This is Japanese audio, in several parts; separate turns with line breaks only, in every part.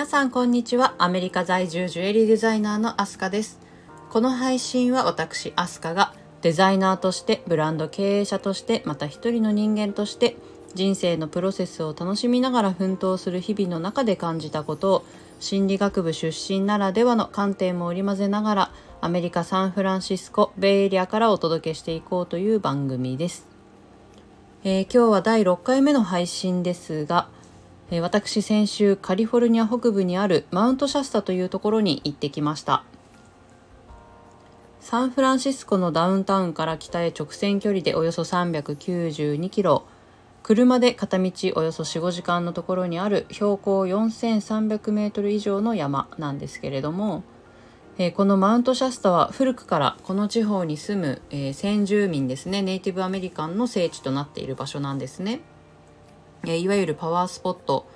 皆さんこんにちは。アメリカ在住ジュエリーデザイナーのアスカです。この配信は私アスカがデザイナーとしてブランド経営者としてまた一人の人間として人生のプロセスを楽しみながら奮闘する日々の中で感じたことを心理学部出身ならではの観点も織り交ぜながらアメリカ・サンフランシスコベイエリアからお届けしていこうという番組です、えー、今日は第6回目の配信ですが、え、私先週カリフォルニア北部にあるマウントシャスタというところに行ってきました。サンフランシスコのダウンタウンから北へ直線距離でおよそ392キロ。車で片道およそ45時間のところにある標高4300メートル以上の山なんですけれどもえ、このマウントシャスタは古くからこの地方に住む、え、先住民ですね。ネイティブアメリカンの聖地となっている場所なんですね、え、いわゆるパワースポット。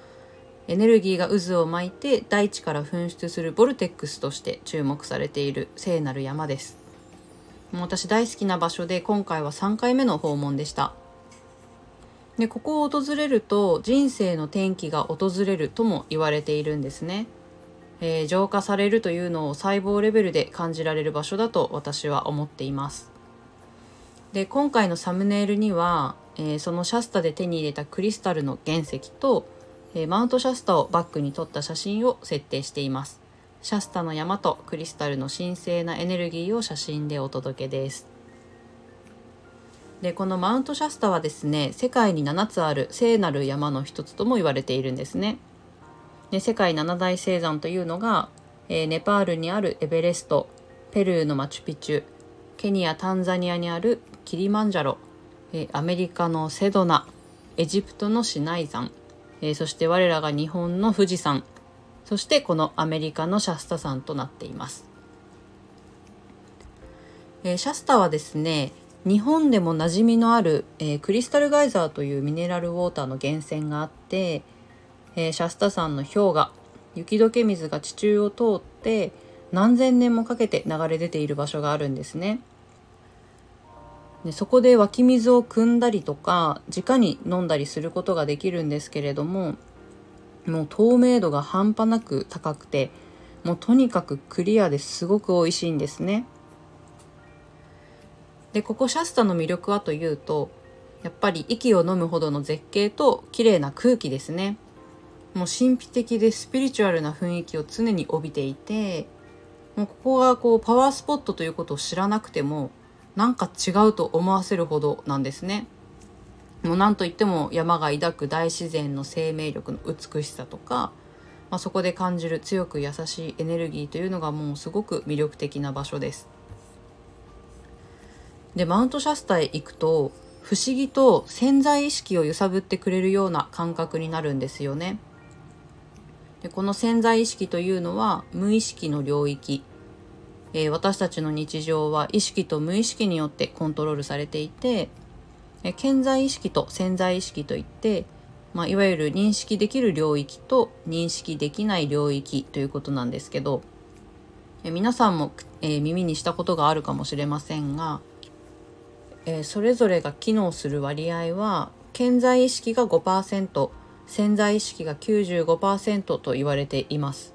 エネルギーが渦を巻いて大地から噴出するボルテックスとして注目されている聖なる山です。もう私大好きな場所で今回は3回目の訪問でした。でここを訪れると人生の転機が訪れるとも言われているんですね。えー、浄化されるというのを細胞レベルで感じられる場所だと私は思っています。で今回のサムネイルには、えー、そのシャスタで手に入れたクリスタルの原石と、えー、マウントシャスタをバックに撮った写真を設定しています。シャスタの山とクリスタルの神聖なエネルギーを写真でお届けです。でこのマウントシャスタはですね世界に7つある聖なる山の一つとも言われているんですね。で世界七大聖山というのが、えー、ネパールにあるエベレストペルーのマチュピチュケニアタンザニアにあるキリマンジャロ、え、アメリカのセドナエジプトのシナイ山、え、そして我らが日本の富士山そしてこのアメリカのシャスタ山となっています、え、シャスタはですね日本でも馴染みのある、え、クリスタルガイザーというミネラルウォーターの源泉があってえ、シャスタ山の氷河雪解け水が地中を通って何千年もかけて流れ出ている場所があるんですね。でそこで湧き水を汲んだりとか直に飲んだりすることができるんですけれどももう透明度が半端なく高くてもうとにかくクリアですごく美味しいんですね。でここシャスタの魅力はというとやっぱり息を飲むほどの絶景と綺麗な空気ですね。もう神秘的でスピリチュアルな雰囲気を常に帯びていてもうここがこうパワースポットということを知らなくてもなんか違うと思わせるほどなんですね。もう何といっても山が抱く大自然の生命力の美しさとか、まあ、そこで感じる強く優しいエネルギーというのがもうすごく魅力的な場所です。でマウントシャスタへ行くと不思議と潜在意識を揺さぶってくれるような感覚になるんですよね。でこの潜在意識というのは無意識の領域、えー、私たちの日常は意識と無意識によってコントロールされていて、えー、潜在意識と潜在意識といって、まあ、いわゆる認識できる領域と認識できない領域ということなんですけど、えー、皆さんも、え耳にしたことがあるかもしれませんが、えそれぞれが機能する割合は潜在意識が5%潜在意識が95%と言われています。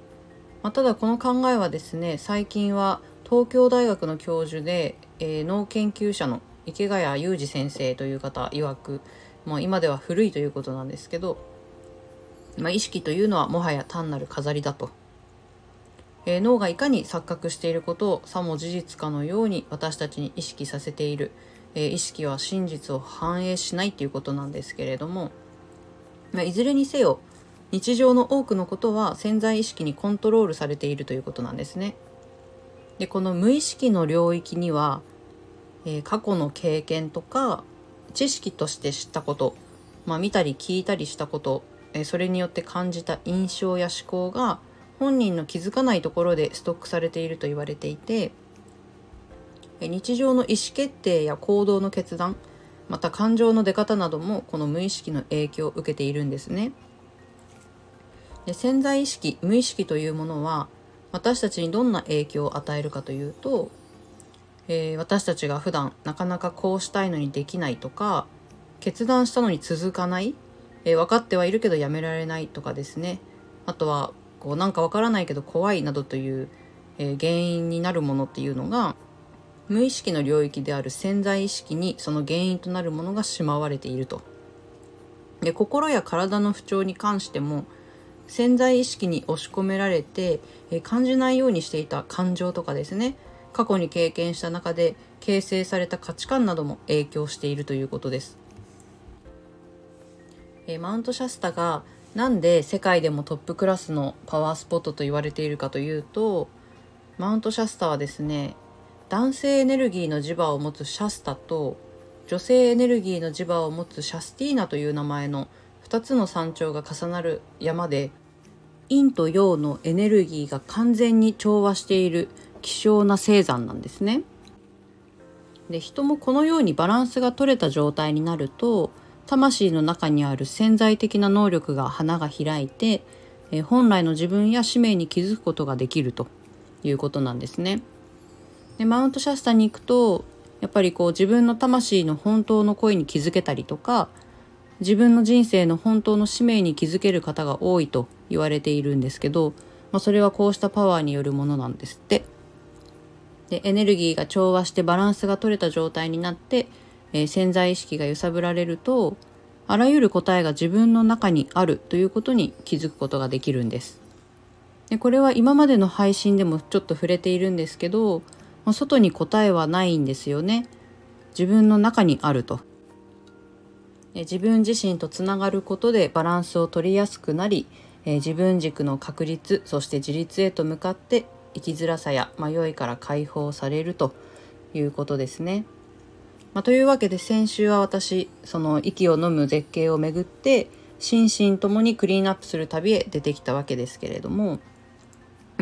まあ、ただこの考えはですね最近は東京大学の教授で、えー、脳研究者の池谷裕二先生という方曰く、まあ、今では古いということなんですけど、まあ、意識というのはもはや単なる飾りだと、えー、脳がいかに錯覚していることをさも事実かのように私たちに意識させている、えー、意識は真実を反映しないということなんですけれどもまあ、いずれにせよ日常の多くのことは潜在意識にコントロールされているということなんですね。でこの無意識の領域には、えー、過去の経験とか知識として知ったこと、まあ、見たり聞いたりしたこと、えー、それによって感じた印象や思考が本人の気づかないところでストックされていると言われていて日常の意思決定や行動の決断また感情の出方などもこの無意識の影響を受けているんですね。で潜在意識無意識というものは私たちにどんな影響を与えるかというと、えー、私たちが普段なかなかこうしたいのにできないとか決断したのに続かない、えー、分かってはいるけどやめられないとかですねあとはこうなんかわからないけど怖いなどという、えー、原因になるものっていうのが無意識の領域である潜在意識にその原因となるものがしまわれていると。で心や体の不調に関しても潜在意識に押し込められて、え、感じないようにしていた感情とかですね過去に経験した中で形成された価値観なども影響しているということです。え、マウントシャスタがなんで世界でもトップクラスのパワースポットと言われているかというとマウントシャスタはですね男性エネルギーの磁場を持つシャスタと女性エネルギーの磁場を持つシャスティーナという名前の2つの山頂が重なる山で陰と陽のエネルギーが完全に調和している希少な星山なんですね。で人もこのようにバランスが取れた状態になると魂の中にある潜在的な能力が花が開いて、え本来の自分や使命に気づくことができるということなんですね。でマウントシャスタに行くとやっぱりこう自分の魂の本当の声に気づけたりとか自分の人生の本当の使命に気づける方が多いと言われているんですけど、まあ、それはこうしたパワーによるものなんですって。でエネルギーが調和してバランスが取れた状態になってえー、潜在意識が揺さぶられるとあらゆる答えが自分の中にあるということに気づくことができるんです。でこれは今までの配信でもちょっと触れているんですけど、まあ、外に答えはないんですよね。自分の中にあると。自分自身とつながることでバランスを取りやすくなり、えー、自分軸の確立そして自立へと向かって生きづらさや迷いから解放されるということですね。まあ、というわけで先週は私その息を飲む絶景をめぐって心身ともにクリーンアップする旅へ出てきたわけですけれども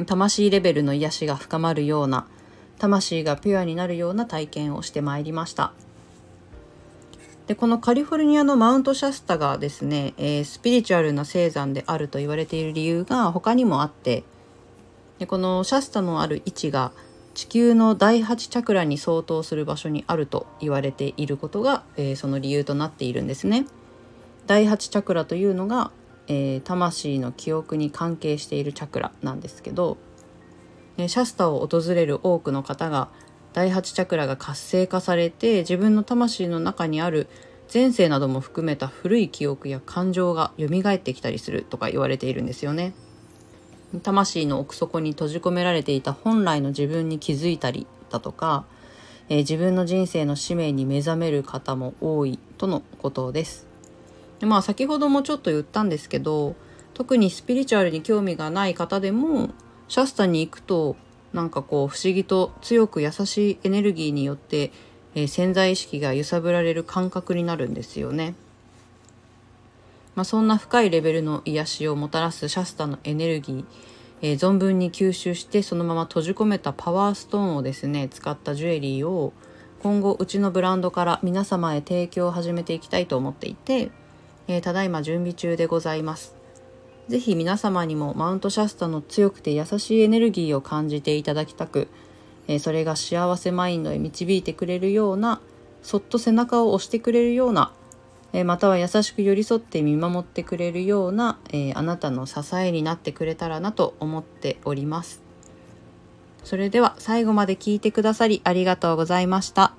魂レベルの癒しが深まるような魂がピュアになるような体験をしてまいりましたでこのカリフォルニアのマウントシャスタがですね、えー、スピリチュアルな星山であると言われている理由が他にもあってでこのシャスタのある位置が地球の第8チャクラに相当する場所にあると言われていることが、えー、その理由となっているんですね。第8チャクラというのが、えー、魂の記憶に関係しているチャクラなんですけど、えシャスタを訪れる多くの方が第8チャクラが活性化されて自分の魂の中にある前世なども含めた古い記憶や感情が蘇ってきたりするとか言われているんですよね。魂の奥底に閉じ込められていた本来の自分に気づいたりだとか、えー、自分の人生の使命に目覚める方も多いとのことです。でまあ先ほどもちょっと言ったんですけど特にスピリチュアルに興味がない方でもシャスタに行くとなんかこう不思議と強く優しいエネルギーによって、えー、潜在意識が揺さぶられる感覚になるんですよね。まあ、そんな深いレベルの癒しをもたらすシャスタのエネルギー、えー、存分に吸収してそのまま閉じ込めたパワーストーンをですね使ったジュエリーを今後うちのブランドから皆様へ提供を始めていきたいと思っていて、えー、ただいま準備中でございます。是非皆様にもマウントシャスタの強くて優しいエネルギーを感じていただきたく、え、それが幸せマインドへ導いてくれるようなそっと背中を押してくれるようなえまたは優しく寄り添って見守ってくれるような、えあなたの支えになってくれたらなと思っております。それでは最後まで聞いてくださりありがとうございました。